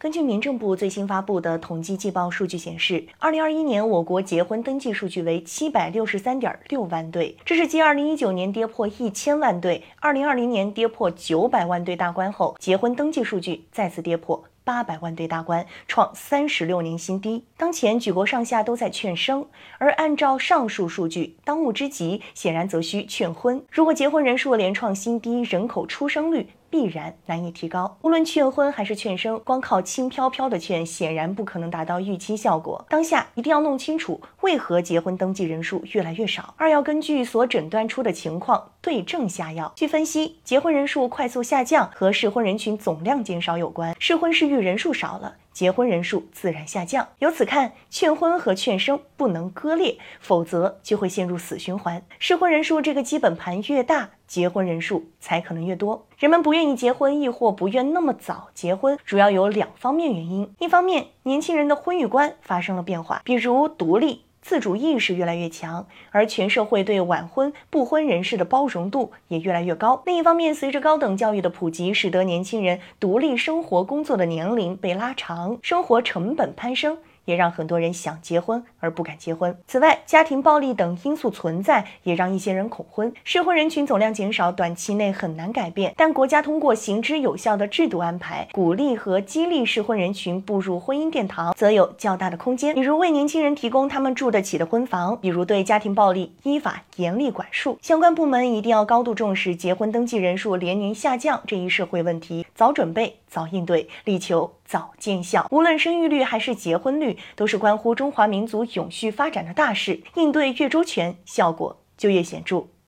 根据民政部最新发布的统计季报数据显示，二零二一年我国结婚登记数据为七百六十三点六万对，这是继二零一九年跌破一千万对、二零二零年跌破九百万对大关后，结婚登记数据再次跌破八百万对大关，创三十六年新低。当前举国上下都在劝生，而按照上述数据，当务之急显然则需劝婚。如果结婚人数连创新低，人口出生率。必然难以提高。无论劝婚还是劝生，光靠轻飘飘的劝，显然不可能达到预期效果。当下一定要弄清楚，为何结婚登记人数越来越少。二要根据所诊断出的情况对症下药。据分析，结婚人数快速下降和适婚人群总量减少有关。适婚适育人数少了。结婚人数自然下降。由此看，劝婚和劝生不能割裂，否则就会陷入死循环。适婚人数这个基本盘越大，结婚人数才可能越多。人们不愿意结婚，亦或不愿那么早结婚，主要有两方面原因：一方面，年轻人的婚育观发生了变化，比如独立。自主意识越来越强，而全社会对晚婚不婚人士的包容度也越来越高。另一方面，随着高等教育的普及，使得年轻人独立生活、工作的年龄被拉长，生活成本攀升。也让很多人想结婚而不敢结婚。此外，家庭暴力等因素存在，也让一些人恐婚。适婚人群总量减少，短期内很难改变。但国家通过行之有效的制度安排，鼓励和激励适婚人群步入婚姻殿堂，则有较大的空间。比如为年轻人提供他们住得起的婚房，比如对家庭暴力依法严厉管束。相关部门一定要高度重视结婚登记人数连年下降这一社会问题，早准备、早应对，力求早见效。无论生育率还是结婚率。都是关乎中华民族永续发展的大事，应对越周全，效果就越显著。